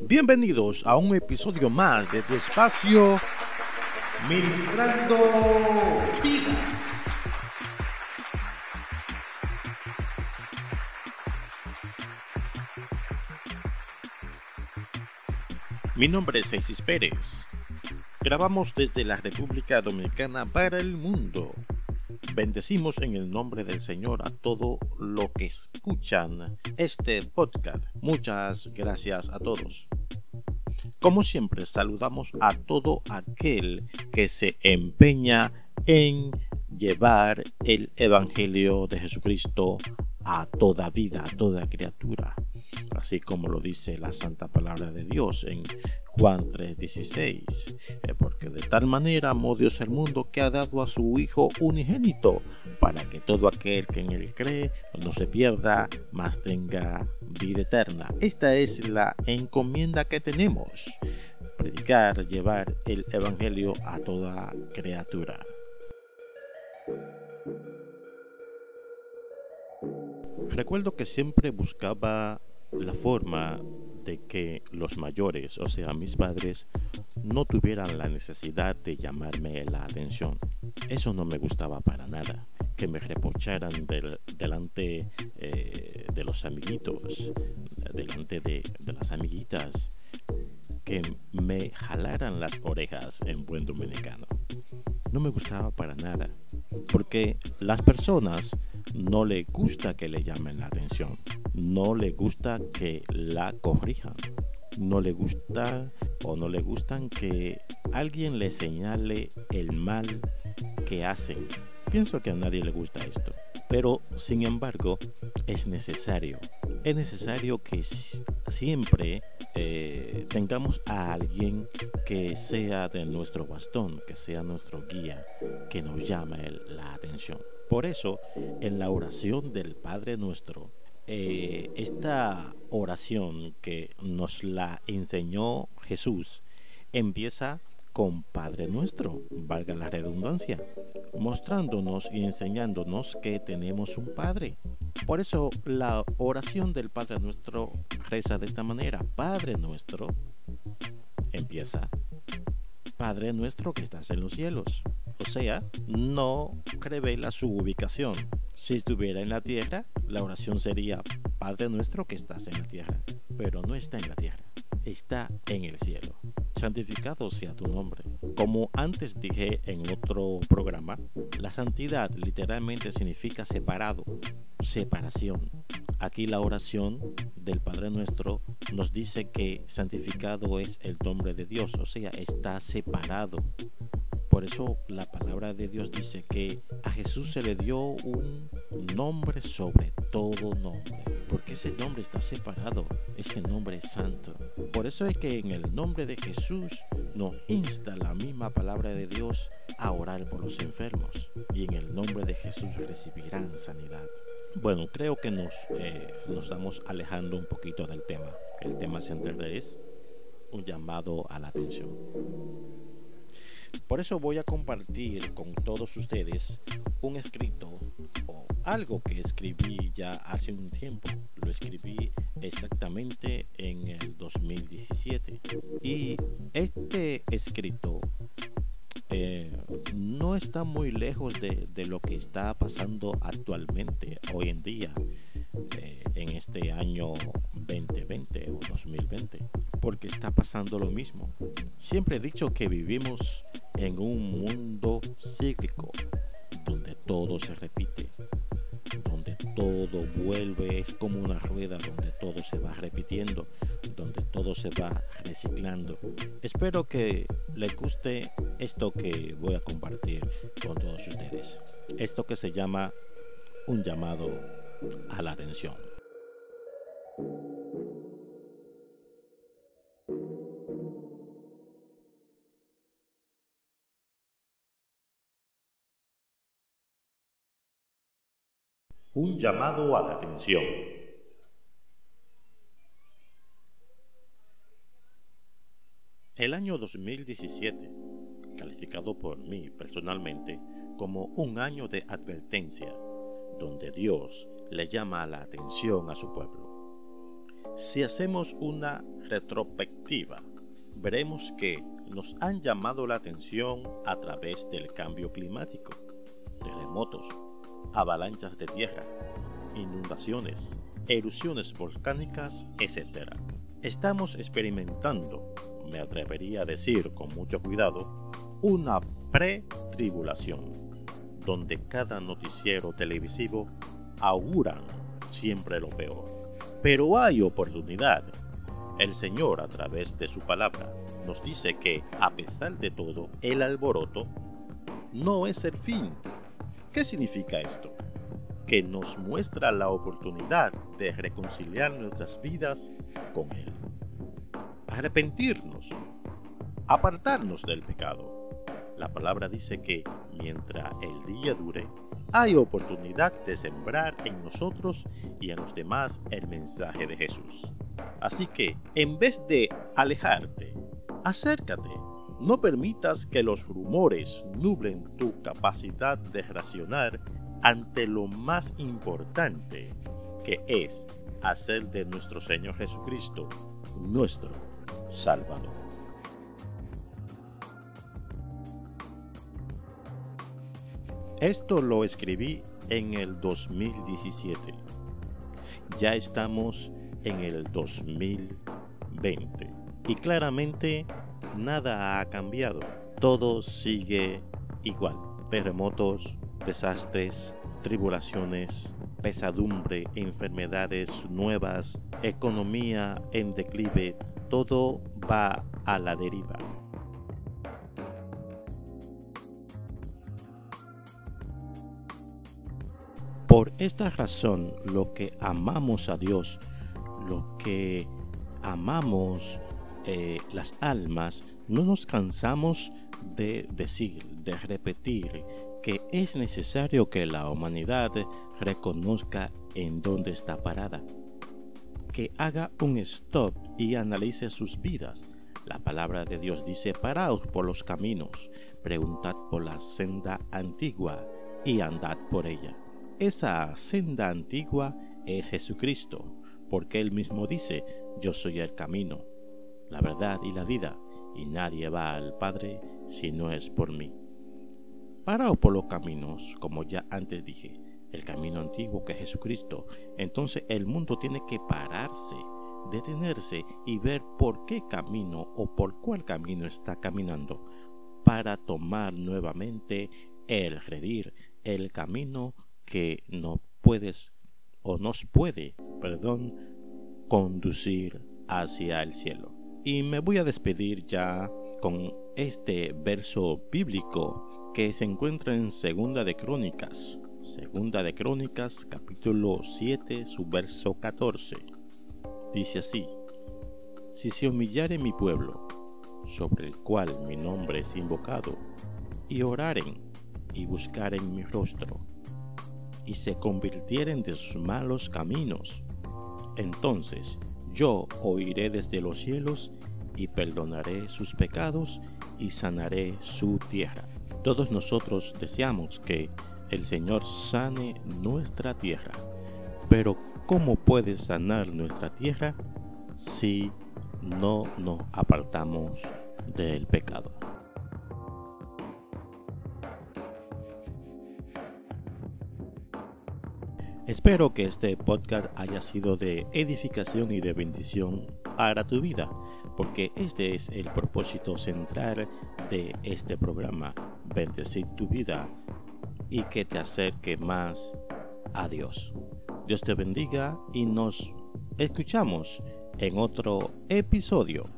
Bienvenidos a un episodio más de tu espacio Ministrando Vida. Mi nombre es Jesús Pérez. Grabamos desde la República Dominicana para el mundo. Bendecimos en el nombre del Señor a todo lo que escuchan este podcast. Muchas gracias a todos. Como siempre, saludamos a todo aquel que se empeña en llevar el Evangelio de Jesucristo a toda vida, a toda criatura así como lo dice la santa palabra de Dios en Juan 3:16, eh, porque de tal manera amó Dios el mundo que ha dado a su Hijo unigénito, para que todo aquel que en él cree no se pierda, mas tenga vida eterna. Esta es la encomienda que tenemos, predicar, llevar el Evangelio a toda criatura. Recuerdo que siempre buscaba la forma de que los mayores, o sea, mis padres, no tuvieran la necesidad de llamarme la atención. Eso no me gustaba para nada, que me reprocharan delante eh, de los amiguitos, delante de, de las amiguitas, que me jalaran las orejas en buen dominicano. No me gustaba para nada, porque las personas no le gusta que le llamen la atención, no le gusta que la corrijan, no le gusta o no le gustan que alguien le señale el mal que hacen. Pienso que a nadie le gusta esto, pero sin embargo es necesario. Es necesario que siempre eh, tengamos a alguien que sea de nuestro bastón, que sea nuestro guía, que nos llame la atención. Por eso, en la oración del Padre nuestro, eh, esta oración que nos la enseñó Jesús empieza con Padre nuestro, valga la redundancia, mostrándonos y enseñándonos que tenemos un Padre. Por eso la oración del Padre nuestro reza de esta manera, Padre nuestro, empieza, Padre nuestro que estás en los cielos. O sea, no revela su ubicación. Si estuviera en la tierra, la oración sería, Padre nuestro que estás en la tierra, pero no está en la tierra, está en el cielo. Santificado sea tu nombre. Como antes dije en otro programa, la santidad literalmente significa separado, separación. Aquí la oración del Padre Nuestro nos dice que santificado es el nombre de Dios, o sea, está separado por eso la palabra de Dios dice que a Jesús se le dio un nombre sobre todo nombre, porque ese nombre está separado, ese nombre es santo. Por eso es que en el nombre de Jesús nos insta la misma palabra de Dios a orar por los enfermos y en el nombre de Jesús recibirán sanidad. Bueno, creo que nos, eh, nos estamos alejando un poquito del tema. El tema central es un llamado a la atención. Por eso voy a compartir con todos ustedes un escrito o algo que escribí ya hace un tiempo. Lo escribí exactamente en el 2017. Y este escrito eh, no está muy lejos de, lo que está pasando actualmente, hoy en día, eh, en este año 2020 o 2020, porque está pasando lo mismo. Siempre he dicho que vivimos en un mundo cíclico, donde todo se repite, donde todo vuelve, es como una rueda donde todo se va repitiendo, donde todo se va reciclando. Espero que les guste esto que voy a compartir con todos ustedes. Esto que se llama un llamado a la atención. Un llamado a la atención. El año 2017, calificado por mí personalmente como un año de advertencia, donde Dios le llama la atención a su pueblo. Si hacemos una retrospectiva, veremos que nos han llamado la atención a través del cambio climático, terremotos, avalanchas de tierra, inundaciones, erupciones volcánicas, etc. Estamos experimentando, me atrevería a decir con mucho cuidado, una pre-tribulación, donde cada noticiero televisivo augura siempre lo peor. Pero hay oportunidad. El Señor a través de su palabra nos dice que a pesar de todo, el alboroto no es el fin. ¿Qué significa esto? Que nos muestra la oportunidad de reconciliar nuestras vidas con Él. Arrepentirnos. Apartarnos del pecado. La palabra dice que mientras el día dure, hay oportunidad de sembrar en nosotros y en los demás el mensaje de Jesús. Así que, en vez de alejarte, acércate. No permitas que los rumores nublen tu capacidad de racionar ante lo más importante, que es hacer de nuestro Señor Jesucristo nuestro Salvador. Esto lo escribí en el 2017. Ya estamos en el 2020. Y claramente nada ha cambiado. Todo sigue igual. Terremotos, desastres, tribulaciones, pesadumbre, enfermedades nuevas, economía en declive, todo va a la deriva. Por esta razón, lo que amamos a Dios, lo que amamos eh, las almas, no nos cansamos de decir, de repetir, que es necesario que la humanidad reconozca en dónde está parada, que haga un stop y analice sus vidas. La palabra de Dios dice, paraos por los caminos, preguntad por la senda antigua y andad por ella. Esa senda antigua es Jesucristo, porque Él mismo dice, yo soy el camino, la verdad y la vida, y nadie va al Padre si no es por mí. Parado por los caminos, como ya antes dije, el camino antiguo que es Jesucristo, entonces el mundo tiene que pararse, detenerse y ver por qué camino o por cuál camino está caminando para tomar nuevamente el redir, el camino que no puedes o nos puede, perdón, conducir hacia el cielo. Y me voy a despedir ya con este verso bíblico que se encuentra en Segunda de Crónicas. Segunda de Crónicas, capítulo 7, su verso 14. Dice así: Si se humillare mi pueblo, sobre el cual mi nombre es invocado, y oraren y buscaren mi rostro, y se convirtieren de sus malos caminos. Entonces yo oiré desde los cielos y perdonaré sus pecados y sanaré su tierra. Todos nosotros deseamos que el Señor sane nuestra tierra. Pero ¿cómo puede sanar nuestra tierra si no nos apartamos del pecado? Espero que este podcast haya sido de edificación y de bendición para tu vida, porque este es el propósito central de este programa, bendecir tu vida y que te acerque más a Dios. Dios te bendiga y nos escuchamos en otro episodio.